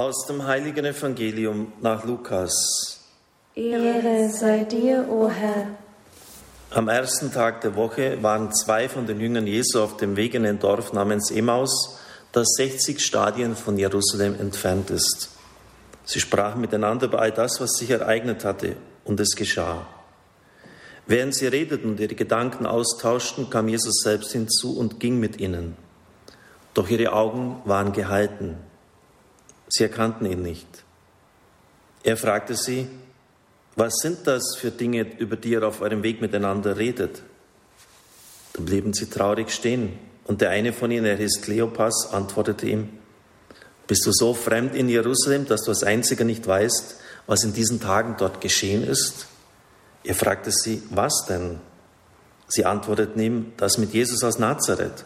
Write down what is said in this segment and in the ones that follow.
Aus dem heiligen Evangelium nach Lukas. Ehre sei dir, o Herr. Am ersten Tag der Woche waren zwei von den Jüngern Jesu auf dem Weg in ein Dorf namens Emmaus, das 60 Stadien von Jerusalem entfernt ist. Sie sprachen miteinander über all das, was sich ereignet hatte, und es geschah. Während sie redeten und ihre Gedanken austauschten, kam Jesus selbst hinzu und ging mit ihnen. Doch ihre Augen waren gehalten. Sie erkannten ihn nicht. Er fragte sie, was sind das für Dinge, über die ihr auf eurem Weg miteinander redet? Da blieben sie traurig stehen. Und der eine von ihnen, er hieß Kleopas, antwortete ihm, bist du so fremd in Jerusalem, dass du als einziger nicht weißt, was in diesen Tagen dort geschehen ist? Er fragte sie, was denn? Sie antworteten ihm, das mit Jesus aus Nazareth.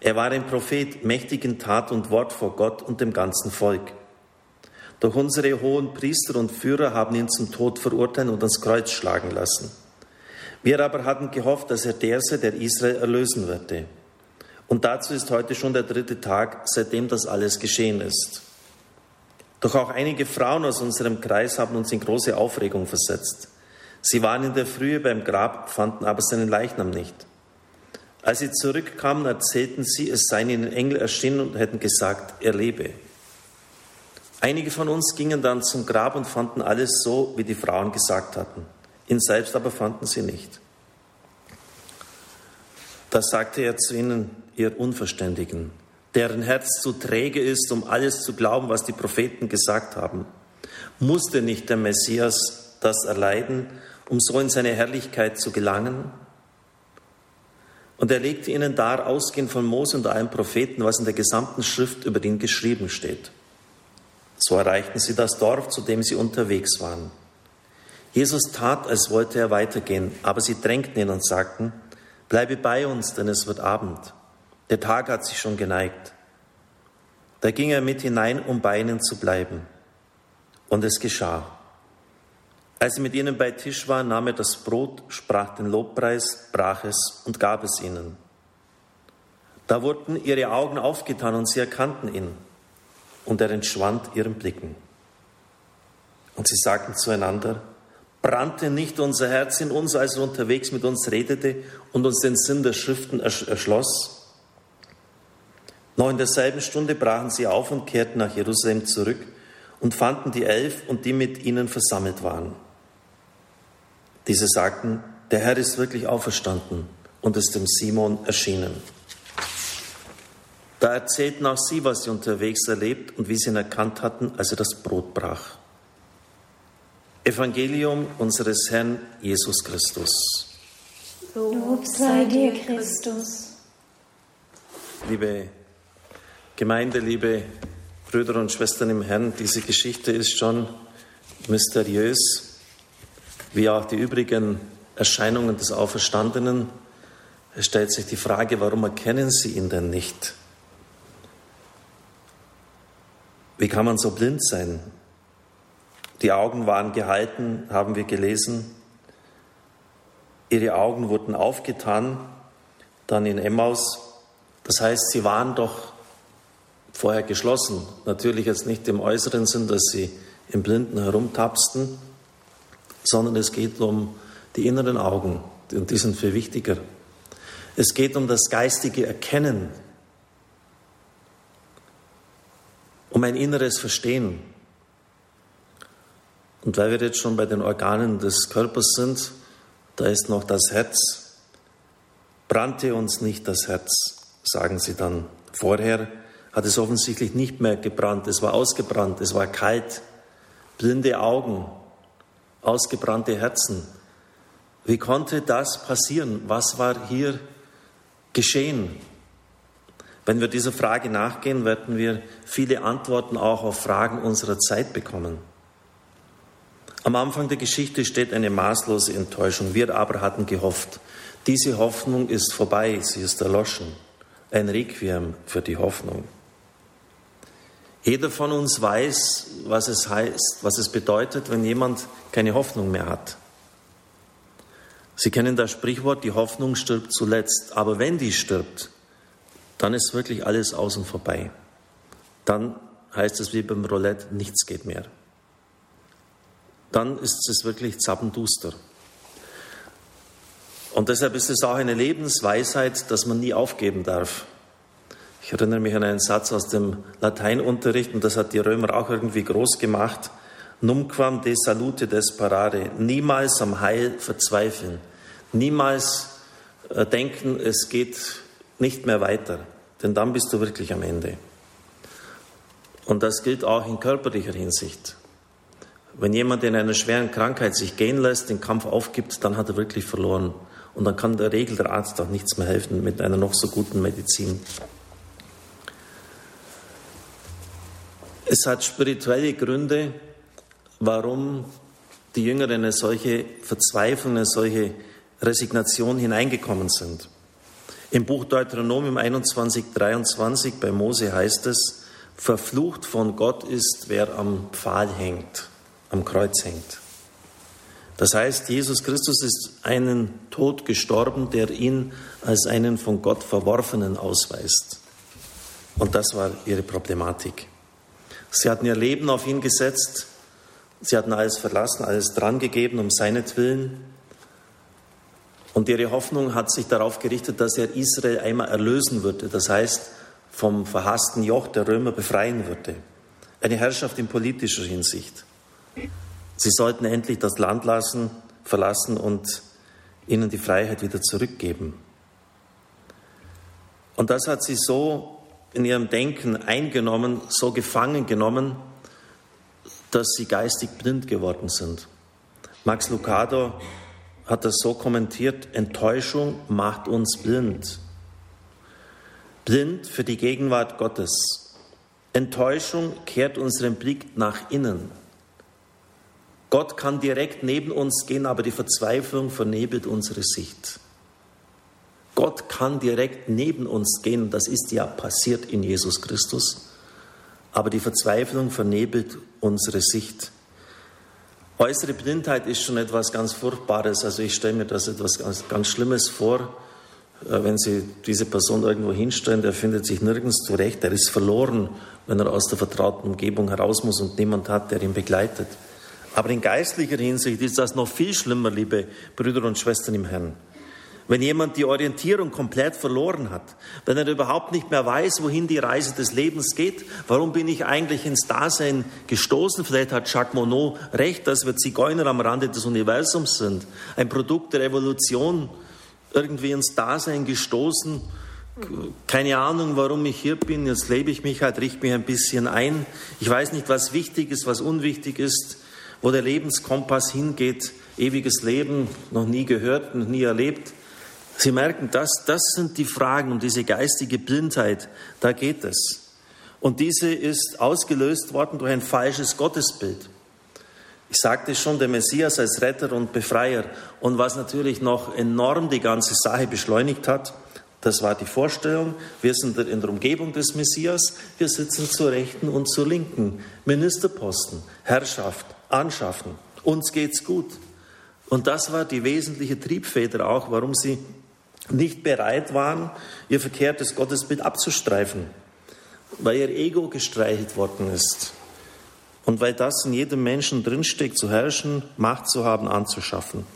Er war ein Prophet, mächtig in Tat und Wort vor Gott und dem ganzen Volk. Doch unsere hohen Priester und Führer haben ihn zum Tod verurteilt und ans Kreuz schlagen lassen. Wir aber hatten gehofft, dass er der sei, der Israel erlösen würde. Und dazu ist heute schon der dritte Tag, seitdem das alles geschehen ist. Doch auch einige Frauen aus unserem Kreis haben uns in große Aufregung versetzt. Sie waren in der Frühe beim Grab, fanden aber seinen Leichnam nicht. Als sie zurückkamen, erzählten sie, es seien ihnen Engel erschienen und hätten gesagt, er lebe. Einige von uns gingen dann zum Grab und fanden alles so, wie die Frauen gesagt hatten. Ihn selbst aber fanden sie nicht. Da sagte er zu ihnen, ihr Unverständigen, deren Herz zu träge ist, um alles zu glauben, was die Propheten gesagt haben. Musste nicht der Messias das erleiden, um so in seine Herrlichkeit zu gelangen? Und er legte ihnen dar, ausgehend von Mose und allen Propheten, was in der gesamten Schrift über ihn geschrieben steht. So erreichten sie das Dorf, zu dem sie unterwegs waren. Jesus tat, als wollte er weitergehen, aber sie drängten ihn und sagten, bleibe bei uns, denn es wird Abend. Der Tag hat sich schon geneigt. Da ging er mit hinein, um bei ihnen zu bleiben. Und es geschah. Als er mit ihnen bei Tisch war, nahm er das Brot, sprach den Lobpreis, brach es und gab es ihnen. Da wurden ihre Augen aufgetan und sie erkannten ihn und er entschwand ihren Blicken. Und sie sagten zueinander, brannte nicht unser Herz in uns, als er unterwegs mit uns redete und uns den Sinn der Schriften erschloss? Noch in derselben Stunde brachen sie auf und kehrten nach Jerusalem zurück und fanden die Elf und die mit ihnen versammelt waren. Diese sagten, der Herr ist wirklich auferstanden und ist dem Simon erschienen. Da erzählten auch sie, was sie unterwegs erlebt und wie sie ihn erkannt hatten, als er das Brot brach. Evangelium unseres Herrn Jesus Christus. Lob sei dir, Christus. Liebe Gemeinde, liebe Brüder und Schwestern im Herrn, diese Geschichte ist schon mysteriös, wie auch die übrigen Erscheinungen des Auferstandenen. Es stellt sich die Frage, warum erkennen sie ihn denn nicht? Wie kann man so blind sein? Die Augen waren gehalten, haben wir gelesen. Ihre Augen wurden aufgetan, dann in Emmaus. Das heißt, sie waren doch vorher geschlossen. Natürlich jetzt nicht im äußeren Sinn, dass sie im Blinden herumtapsten, sondern es geht um die inneren Augen und die sind viel wichtiger. Es geht um das geistige Erkennen um ein inneres Verstehen. Und weil wir jetzt schon bei den Organen des Körpers sind, da ist noch das Herz. Brannte uns nicht das Herz, sagen sie dann. Vorher hat es offensichtlich nicht mehr gebrannt, es war ausgebrannt, es war kalt, blinde Augen, ausgebrannte Herzen. Wie konnte das passieren? Was war hier geschehen? Wenn wir dieser Frage nachgehen, werden wir viele Antworten auch auf Fragen unserer Zeit bekommen. Am Anfang der Geschichte steht eine maßlose Enttäuschung. Wir aber hatten gehofft. Diese Hoffnung ist vorbei, sie ist erloschen. Ein Requiem für die Hoffnung. Jeder von uns weiß, was es heißt, was es bedeutet, wenn jemand keine Hoffnung mehr hat. Sie kennen das Sprichwort, die Hoffnung stirbt zuletzt. Aber wenn die stirbt, dann ist wirklich alles außen vorbei. Dann heißt es wie beim Roulette, nichts geht mehr. Dann ist es wirklich zappenduster. Und deshalb ist es auch eine Lebensweisheit, dass man nie aufgeben darf. Ich erinnere mich an einen Satz aus dem Lateinunterricht, und das hat die Römer auch irgendwie groß gemacht. Numquam de salute desperare. Niemals am Heil verzweifeln. Niemals äh, denken, es geht nicht mehr weiter. Denn dann bist du wirklich am Ende. Und das gilt auch in körperlicher Hinsicht. Wenn jemand in einer schweren Krankheit sich gehen lässt, den Kampf aufgibt, dann hat er wirklich verloren. Und dann kann der Regel der Arzt auch nichts mehr helfen mit einer noch so guten Medizin. Es hat spirituelle Gründe, warum die Jünger in eine solche Verzweiflung, eine solche Resignation hineingekommen sind. Im Buch Deuteronomium 21, 23 bei Mose heißt es, verflucht von Gott ist, wer am Pfahl hängt, am Kreuz hängt. Das heißt, Jesus Christus ist einen Tod gestorben, der ihn als einen von Gott verworfenen ausweist. Und das war ihre Problematik. Sie hatten ihr Leben auf ihn gesetzt. Sie hatten alles verlassen, alles drangegeben um seinetwillen. Und ihre Hoffnung hat sich darauf gerichtet, dass er Israel einmal erlösen würde. Das heißt, vom verhassten Joch der Römer befreien würde. Eine Herrschaft in politischer Hinsicht. Sie sollten endlich das Land lassen, verlassen und ihnen die Freiheit wieder zurückgeben. Und das hat sie so in ihrem Denken eingenommen, so gefangen genommen, dass sie geistig blind geworden sind. Max Lucado hat das so kommentiert, Enttäuschung macht uns blind. Blind für die Gegenwart Gottes. Enttäuschung kehrt unseren Blick nach innen. Gott kann direkt neben uns gehen, aber die Verzweiflung vernebelt unsere Sicht. Gott kann direkt neben uns gehen, das ist ja passiert in Jesus Christus, aber die Verzweiflung vernebelt unsere Sicht. Äußere Blindheit ist schon etwas ganz Furchtbares, also ich stelle mir das etwas ganz, ganz Schlimmes vor, äh, wenn Sie diese Person irgendwo hinstellen, der findet sich nirgends zurecht, der ist verloren, wenn er aus der vertrauten Umgebung heraus muss und niemand hat, der ihn begleitet. Aber in geistlicher Hinsicht ist das noch viel schlimmer, liebe Brüder und Schwestern im Herrn. Wenn jemand die Orientierung komplett verloren hat, wenn er überhaupt nicht mehr weiß, wohin die Reise des Lebens geht, warum bin ich eigentlich ins Dasein gestoßen? Vielleicht hat Jacques Monod recht, dass wir Zigeuner am Rande des Universums sind, ein Produkt der Evolution, irgendwie ins Dasein gestoßen. Keine Ahnung, warum ich hier bin. Jetzt lebe ich mich halt, richte mich ein bisschen ein. Ich weiß nicht, was wichtig ist, was unwichtig ist, wo der Lebenskompass hingeht. Ewiges Leben, noch nie gehört, noch nie erlebt. Sie merken, das, das sind die Fragen um diese geistige Blindheit, da geht es. Und diese ist ausgelöst worden durch ein falsches Gottesbild. Ich sagte schon, der Messias als Retter und Befreier. Und was natürlich noch enorm die ganze Sache beschleunigt hat, das war die Vorstellung, wir sind in der Umgebung des Messias, wir sitzen zur Rechten und zur Linken. Ministerposten, Herrschaft, Anschaffen, uns geht's gut. Und das war die wesentliche Triebfeder auch, warum sie nicht bereit waren, ihr verkehrtes Gottesbild abzustreifen, weil ihr Ego gestreichelt worden ist und weil das in jedem Menschen drinsteckt, zu herrschen, Macht zu haben, anzuschaffen.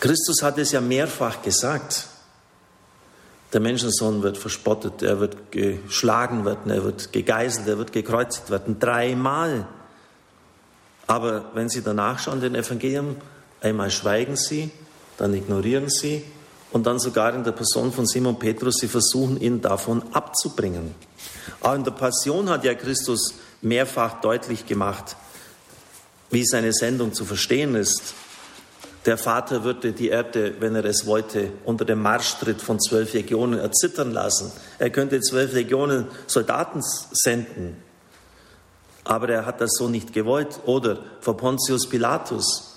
Christus hat es ja mehrfach gesagt. Der Menschensohn wird verspottet, er wird geschlagen werden, er wird gegeißelt, er wird gekreuzigt werden. Dreimal. Aber wenn Sie danach schauen, den Evangelium, einmal schweigen Sie, dann ignorieren sie und dann sogar in der Person von Simon Petrus, sie versuchen ihn davon abzubringen. Auch in der Passion hat ja Christus mehrfach deutlich gemacht, wie seine Sendung zu verstehen ist. Der Vater würde die Erde, wenn er es wollte, unter dem Marschtritt von zwölf Legionen erzittern lassen. Er könnte zwölf Legionen Soldaten senden. Aber er hat das so nicht gewollt. Oder vor Pontius Pilatus.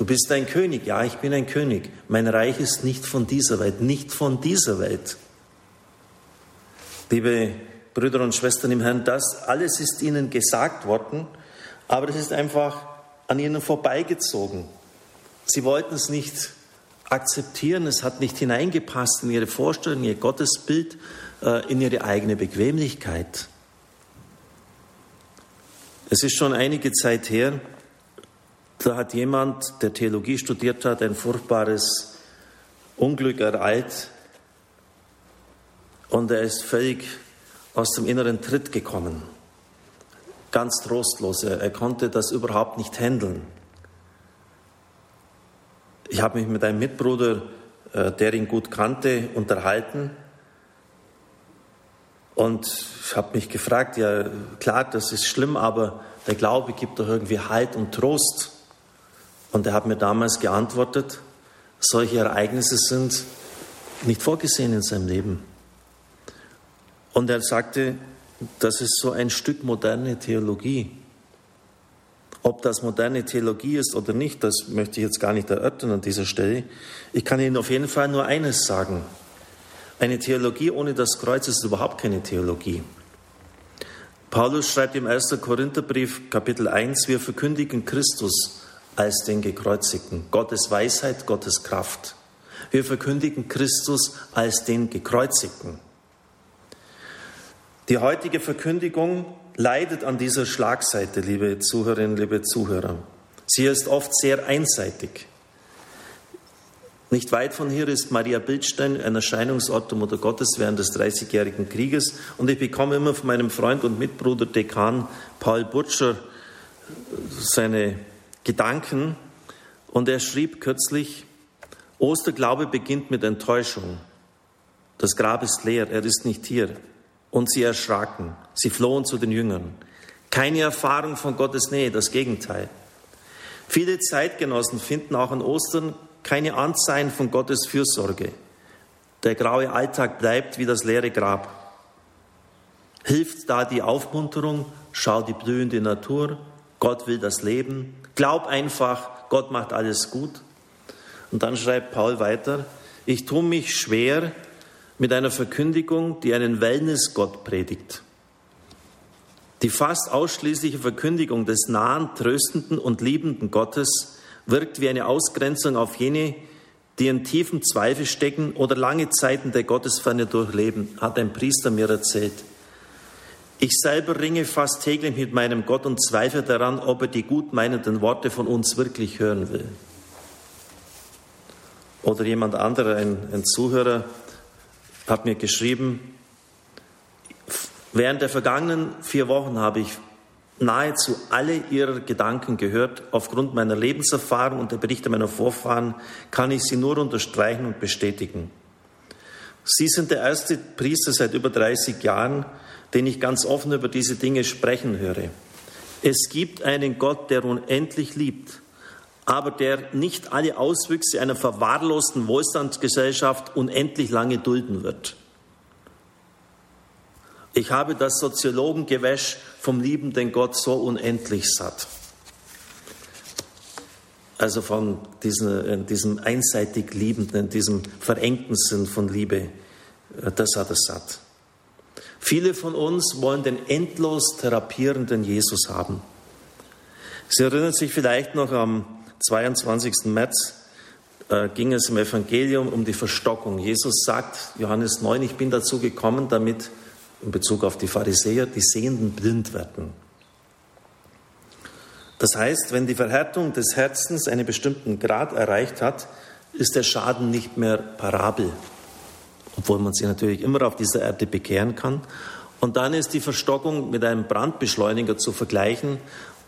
Du bist ein König. Ja, ich bin ein König. Mein Reich ist nicht von dieser Welt, nicht von dieser Welt. Liebe Brüder und Schwestern im Herrn, das alles ist ihnen gesagt worden, aber es ist einfach an ihnen vorbeigezogen. Sie wollten es nicht akzeptieren, es hat nicht hineingepasst in ihre Vorstellung, ihr Gottesbild, äh, in ihre eigene Bequemlichkeit. Es ist schon einige Zeit her, da hat jemand, der Theologie studiert hat, ein furchtbares Unglück ereilt und er ist völlig aus dem inneren Tritt gekommen. Ganz trostlos. Er, konnte das überhaupt nicht handeln. Ich habe mich mit einem Mitbruder, äh, der ihn gut kannte, unterhalten. Und ich habe mich gefragt, ja klar, das ist schlimm, aber der Glaube gibt doch irgendwie Halt und Trost. Und er hat mir damals geantwortet, solche Ereignisse sind nicht vorgesehen in seinem Leben. Und er sagte, das ist so ein Stück moderne Theologie. Ob das moderne Theologie ist oder nicht, das möchte ich jetzt gar nicht erörtern an dieser Stelle. Ich kann Ihnen auf jeden Fall nur eines sagen. Eine Theologie ohne das Kreuz ist überhaupt keine Theologie. Paulus schreibt im 1. Korintherbrief Kapitel 1, wir verkündigen Christus als den Gekreuzigten, Gottes Weisheit, Gottes Kraft. Wir verkündigen Christus als den Gekreuzigten. Die heutige Verkündigung leidet an dieser Schlagseite, liebe Zuhörerinnen, liebe Zuhörer. Sie ist oft sehr einseitig. Nicht weit von hier ist Maria Bildstein, ein Erscheinungsort der Mutter Gottes während des Dreißigjährigen Krieges. Und ich bekomme immer von meinem Freund und Mitbruder Dekan Paul Butcher seine Gedanken. Und er schrieb kürzlich, Osterglaube beginnt mit Enttäuschung. Das Grab ist leer, er ist nicht hier. Und sie erschraken. Sie flohen zu den Jüngern. Keine Erfahrung von Gottes Nähe, das Gegenteil. Viele Zeitgenossen finden auch an Ostern keine Anzeichen von Gottes Fürsorge. Der graue Alltag bleibt wie das leere Grab. Hilft da die Aufmunterung? Schau die blühende Natur. Gott will das Leben. Glaub einfach, Gott macht alles gut. Und dann schreibt Paul weiter, ich tue mich schwer, mit einer Verkündigung, die einen Wellnessgott predigt. Die fast ausschließliche Verkündigung des nahen, tröstenden und liebenden Gottes wirkt wie eine Ausgrenzung auf jene, die in tiefen Zweifel stecken oder lange Zeiten der Gottesferne durchleben, hat ein Priester mir erzählt. Ich selber ringe fast täglich mit meinem Gott und zweifle daran, ob er die gutmeinenden Worte von uns wirklich hören will. Oder jemand anderer, ein, ein Zuhörer, hat mir geschrieben, während der vergangenen vier Wochen habe ich nahezu alle ihrer Gedanken gehört. Aufgrund meiner Lebenserfahrung und der Berichte meiner Vorfahren kann ich sie nur unterstreichen und bestätigen. Sie sind der erste Priester seit über 30 Jahren, den ich ganz offen über diese Dinge sprechen höre. Es gibt einen Gott, der unendlich liebt, aber der nicht alle Auswüchse einer verwahrlosten Wohlstandsgesellschaft unendlich lange dulden wird. Ich habe das Soziologengewäsch vom liebenden Gott so unendlich satt. Also von diesem, äh, diesem einseitig liebenden, diesem verengten Sinn von Liebe, äh, das hat es satt. Viele von uns wollen den endlos therapierenden Jesus haben. Sie erinnern sich vielleicht noch am 22. März äh, ging es im Evangelium um die Verstockung. Jesus sagt, Johannes 9, ich bin dazu gekommen, damit in Bezug auf die Pharisäer die Sehenden blind werden. Das heißt, wenn die Verhärtung des Herzens einen bestimmten Grad erreicht hat, ist der Schaden nicht mehr parabel, obwohl man sich natürlich immer auf dieser Erde bekehren kann. Und dann ist die Verstockung mit einem Brandbeschleuniger zu vergleichen.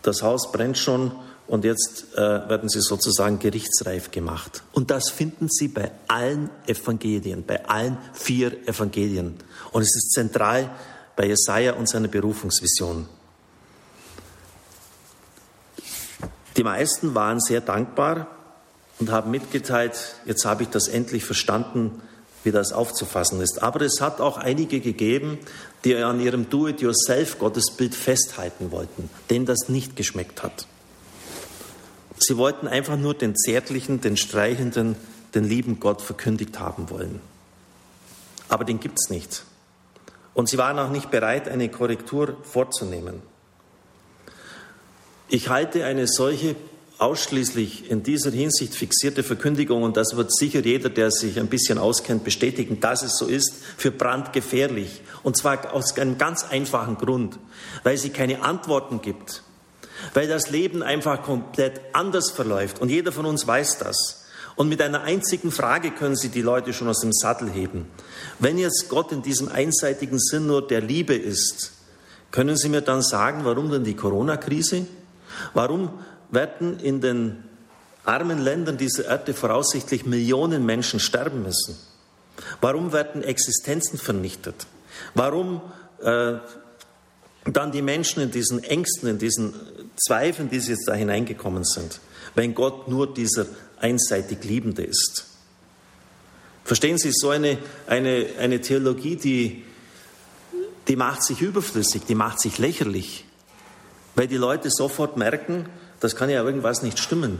Das Haus brennt schon und jetzt äh, werden sie sozusagen gerichtsreif gemacht. Und das finden Sie bei allen Evangelien, bei allen vier Evangelien. Und es ist zentral bei Jesaja und seiner Berufungsvision. Die meisten waren sehr dankbar und haben mitgeteilt, jetzt habe ich das endlich verstanden, wie das aufzufassen ist. Aber es hat auch einige gegeben, die an ihrem Do-it-yourself-Gottesbild festhalten wollten, denen das nicht geschmeckt hat. Sie wollten einfach nur den zärtlichen, den streichenden, den lieben Gott verkündigt haben wollen. Aber den gibt es nicht. Und sie waren auch nicht bereit, eine Korrektur vorzunehmen. Ich halte eine solche ausschließlich in dieser Hinsicht fixierte Verkündigung, und das wird sicher jeder, der sich ein bisschen auskennt, bestätigen, dass es so ist, für brandgefährlich. Und zwar aus einem ganz einfachen Grund, weil sie keine Antworten gibt weil das Leben einfach komplett anders verläuft und jeder von uns weiß das. Und mit einer einzigen Frage können Sie die Leute schon aus dem Sattel heben. Wenn jetzt Gott in diesem einseitigen Sinn nur der Liebe ist, können Sie mir dann sagen, warum denn die Corona-Krise? Warum werden in den armen Ländern dieser Erde voraussichtlich Millionen Menschen sterben müssen? Warum werden Existenzen vernichtet? Warum äh, dann die Menschen in diesen Ängsten, in diesen Zweifeln, die sie jetzt da hineingekommen sind, wenn Gott nur dieser einseitig Liebende ist? Verstehen Sie, so eine, eine, eine Theologie, die, die macht sich überflüssig, die macht sich lächerlich, weil die Leute sofort merken, das kann ja irgendwas nicht stimmen.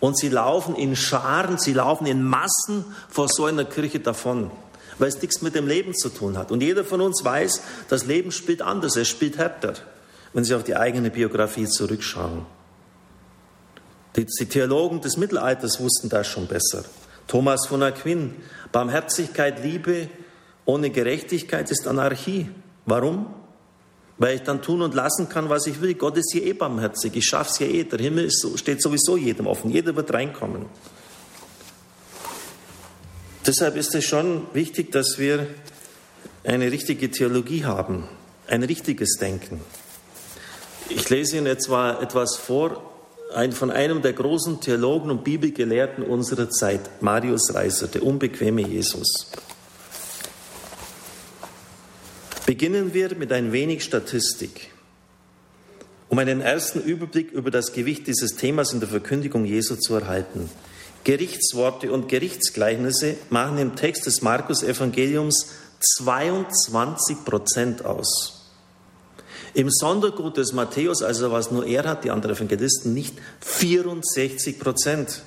Und sie laufen in Scharen, sie laufen in Massen vor so einer Kirche davon, weil es nichts mit dem Leben zu tun hat. Und jeder von uns weiß, das Leben spielt anders, es spielt härter, wenn Sie auf die eigene Biografie zurückschauen. Die, die Theologen des Mittelalters wussten das schon besser. Thomas von Aquin, Barmherzigkeit, Liebe ohne Gerechtigkeit ist Anarchie. Warum? Weil ich dann tun und lassen kann, was ich will. Gott ist hier eh barmherzig. Ich schaffe es ja eh. Der Himmel ist, steht sowieso jedem offen. Jeder wird reinkommen. Deshalb ist es schon wichtig, dass wir eine richtige Theologie haben, ein richtiges Denken. Ich lese Ihnen etwa etwas vor von einem der großen Theologen und Bibelgelehrten unserer Zeit, Marius Reiser, der unbequeme Jesus. Beginnen wir mit ein wenig Statistik, um einen ersten Überblick über das Gewicht dieses Themas in der Verkündigung Jesu zu erhalten. Gerichtsworte und Gerichtsgleichnisse machen im Text des Markus-Evangeliums 22 Prozent aus. Im Sondergut des Matthäus, also was nur er hat, die anderen Evangelisten nicht, 64 Prozent.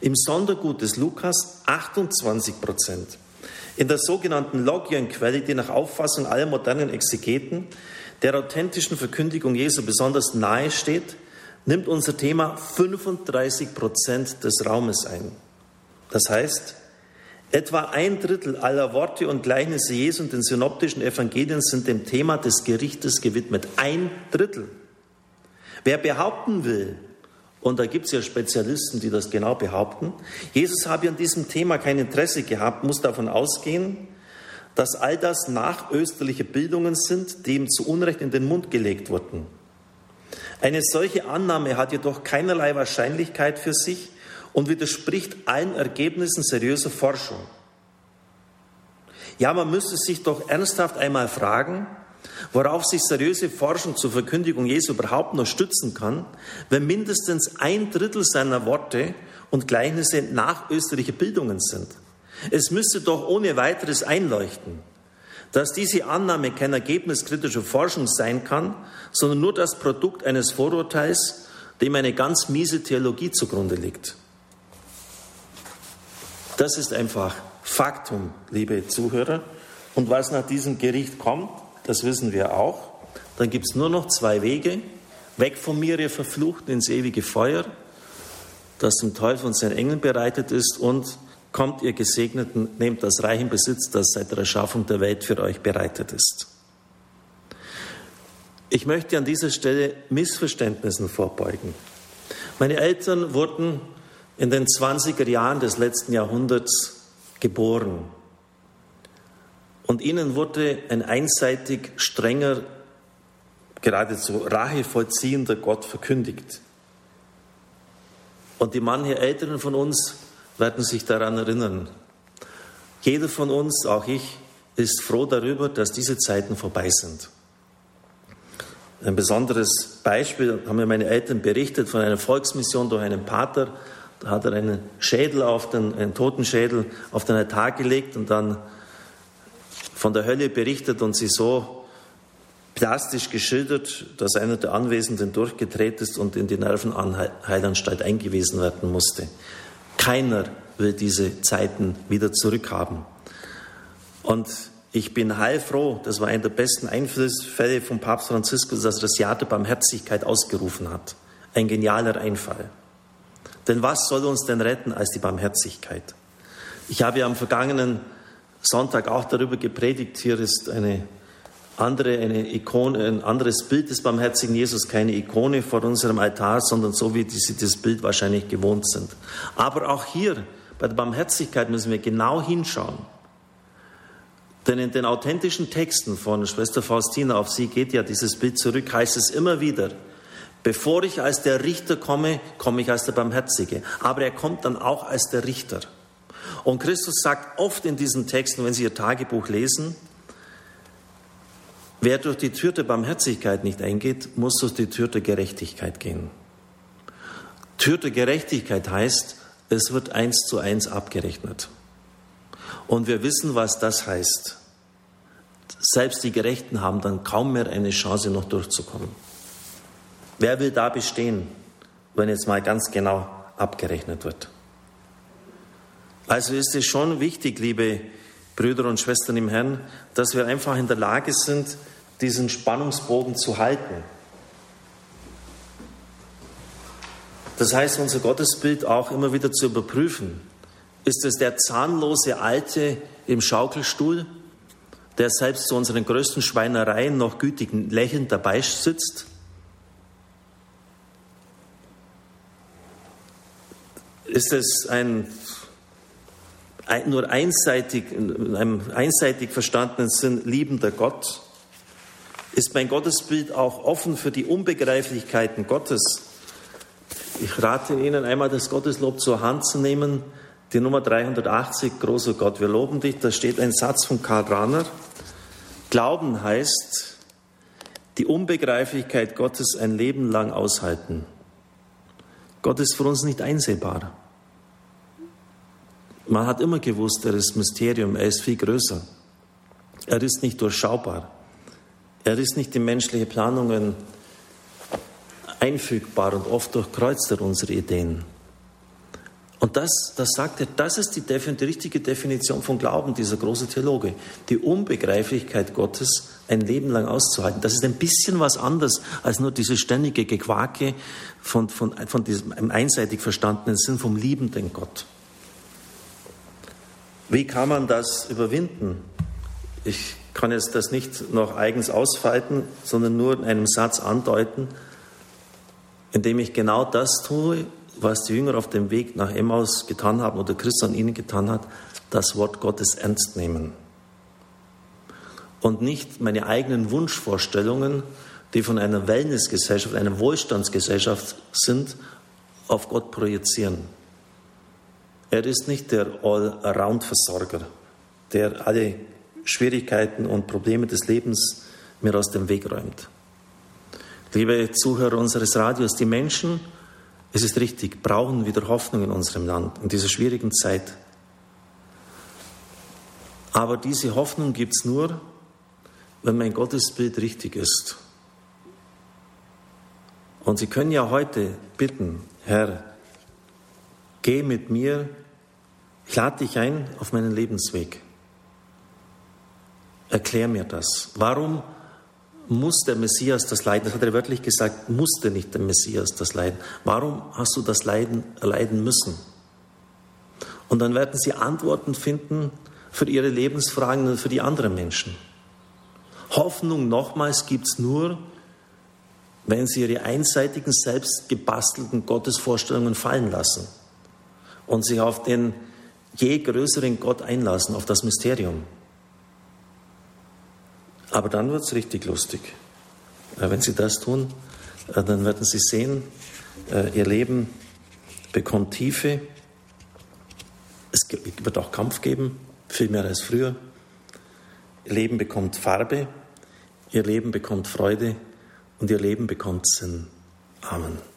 Im Sondergut des Lukas 28 Prozent. In der sogenannten Logienquelle, die nach Auffassung aller modernen Exegeten der authentischen Verkündigung Jesu besonders nahe steht, nimmt unser Thema 35 Prozent des Raumes ein. Das heißt, etwa ein Drittel aller Worte und Gleichnisse Jesu und den synoptischen Evangelien sind dem Thema des Gerichtes gewidmet. Ein Drittel. Wer behaupten will, und da gibt es ja Spezialisten, die das genau behaupten. Jesus habe an diesem Thema kein Interesse gehabt, muss davon ausgehen, dass all das nachösterliche Bildungen sind, die ihm zu Unrecht in den Mund gelegt wurden. Eine solche Annahme hat jedoch keinerlei Wahrscheinlichkeit für sich und widerspricht allen Ergebnissen seriöser Forschung. Ja, man müsste sich doch ernsthaft einmal fragen, Worauf sich seriöse Forschung zur Verkündigung Jesu überhaupt noch stützen kann, wenn mindestens ein Drittel seiner Worte und Gleichnisse nachösterliche Bildungen sind. Es müsste doch ohne weiteres einleuchten, dass diese Annahme kein Ergebnis kritischer Forschung sein kann, sondern nur das Produkt eines Vorurteils, dem eine ganz miese Theologie zugrunde liegt. Das ist einfach Faktum, liebe Zuhörer. Und was nach diesem Gericht kommt, das wissen wir auch. Dann gibt es nur noch zwei Wege. Weg von mir, ihr Verfluchten, ins ewige Feuer, das dem Teufel und seinen Engeln bereitet ist, und kommt, ihr Gesegneten, nehmt das reichen Besitz, das seit der Erschaffung der Welt für euch bereitet ist. Ich möchte an dieser Stelle Missverständnissen vorbeugen. Meine Eltern wurden in den 20er Jahren des letzten Jahrhunderts geboren. Und ihnen wurde ein einseitig strenger, geradezu rachevollziehender Gott verkündigt. Und die manche Älteren von uns werden sich daran erinnern. Jeder von uns, auch ich, ist froh darüber, dass diese Zeiten vorbei sind. Ein besonderes Beispiel haben mir meine Eltern berichtet von einer Volksmission durch einen Pater. Da hat er einen Schädel auf den, einen Totenschädel auf den Altar gelegt und dann von der Hölle berichtet und sie so plastisch geschildert, dass einer der Anwesenden durchgedreht ist und in die Nervenheilanstalt eingewiesen werden musste. Keiner will diese Zeiten wieder zurückhaben. Und ich bin heilfroh, das war einer der besten Einflussfälle von Papst Franziskus, dass er das Jahr der Barmherzigkeit ausgerufen hat. Ein genialer Einfall. Denn was soll uns denn retten als die Barmherzigkeit? Ich habe ja am vergangenen Sonntag auch darüber gepredigt. Hier ist eine andere, eine Ikone, ein anderes Bild des barmherzigen Jesus, keine Ikone vor unserem Altar, sondern so, wie sie das Bild wahrscheinlich gewohnt sind. Aber auch hier bei der Barmherzigkeit müssen wir genau hinschauen. Denn in den authentischen Texten von Schwester Faustina, auf sie geht ja dieses Bild zurück, heißt es immer wieder, bevor ich als der Richter komme, komme ich als der Barmherzige. Aber er kommt dann auch als der Richter. Und Christus sagt oft in diesen Texten, wenn Sie Ihr Tagebuch lesen, wer durch die Tür der Barmherzigkeit nicht eingeht, muss durch die Tür der Gerechtigkeit gehen. Tür der Gerechtigkeit heißt, es wird eins zu eins abgerechnet. Und wir wissen, was das heißt. Selbst die Gerechten haben dann kaum mehr eine Chance, noch durchzukommen. Wer will da bestehen, wenn jetzt mal ganz genau abgerechnet wird? Also ist es schon wichtig, liebe Brüder und Schwestern im Herrn, dass wir einfach in der Lage sind, diesen Spannungsbogen zu halten. Das heißt, unser Gottesbild auch immer wieder zu überprüfen. Ist es der zahnlose Alte im Schaukelstuhl, der selbst zu unseren größten Schweinereien noch gütig lächelnd dabei sitzt? Ist es ein, nur einseitig, in einem einseitig verstandenen Sinn liebender Gott? Ist mein Gottesbild auch offen für die Unbegreiflichkeiten Gottes? Ich rate Ihnen einmal das Gotteslob zur Hand zu nehmen, die Nummer 380, großer Gott, wir loben dich. Da steht ein Satz von Karl Rahner. Glauben heißt, die Unbegreiflichkeit Gottes ein Leben lang aushalten. Gott ist für uns nicht einsehbar. Man hat immer gewusst, er ist Mysterium, er ist viel größer. Er ist nicht durchschaubar. Er ist nicht in menschliche Planungen einfügbar und oft durchkreuzt er unsere Ideen. Und das, das sagt er, das ist die, die richtige Definition von Glauben, dieser große Theologe. Die Unbegreiflichkeit Gottes ein Leben lang auszuhalten. Das ist ein bisschen was anderes als nur diese ständige Gequake von, von, von diesem einseitig verstandenen Sinn vom liebenden Gott. Wie kann man das überwinden? Ich kann jetzt das nicht noch eigens ausfalten, sondern nur in einem Satz andeuten, indem ich genau das tue, was die Jünger auf dem Weg nach Emmaus getan haben oder Christus an ihnen getan hat, das Wort Gottes ernst nehmen. Und nicht meine eigenen Wunschvorstellungen, die von einer Wellnessgesellschaft, einer Wohlstandsgesellschaft sind, auf Gott projizieren. Er ist nicht der All-Around-Versorger, der alle Schwierigkeiten und Probleme des Lebens mir aus dem Weg räumt. Liebe Zuhörer unseres Radios, die Menschen, es ist richtig, brauchen wieder Hoffnung in unserem Land, in dieser schwierigen Zeit. Aber diese Hoffnung gibt es nur, wenn mein Gottesbild richtig ist. Und Sie können ja heute bitten, Herr, geh mit mir, ich lade dich ein auf meinen Lebensweg. Erklär mir das. Warum muss der Messias das leiden? Das hat er wörtlich gesagt, musste nicht der Messias das leiden. Warum hast du das Leiden erleiden müssen? Und dann werden sie Antworten finden für ihre Lebensfragen und für die anderen Menschen. Hoffnung nochmals gibt es nur, wenn sie ihre einseitigen, selbst gebastelten Gottesvorstellungen fallen lassen und sich auf den je größeren Gott einlassen, auf das Mysterium. Aber dann wird es richtig lustig. Wenn Sie das tun, äh, dann werden Sie sehen, äh, Ihr Leben bekommt Tiefe. Es wird auch Kampf geben, viel mehr als früher. Ihr Leben bekommt Farbe, Ihr Leben bekommt Freude und Ihr Leben bekommt Sinn. Amen.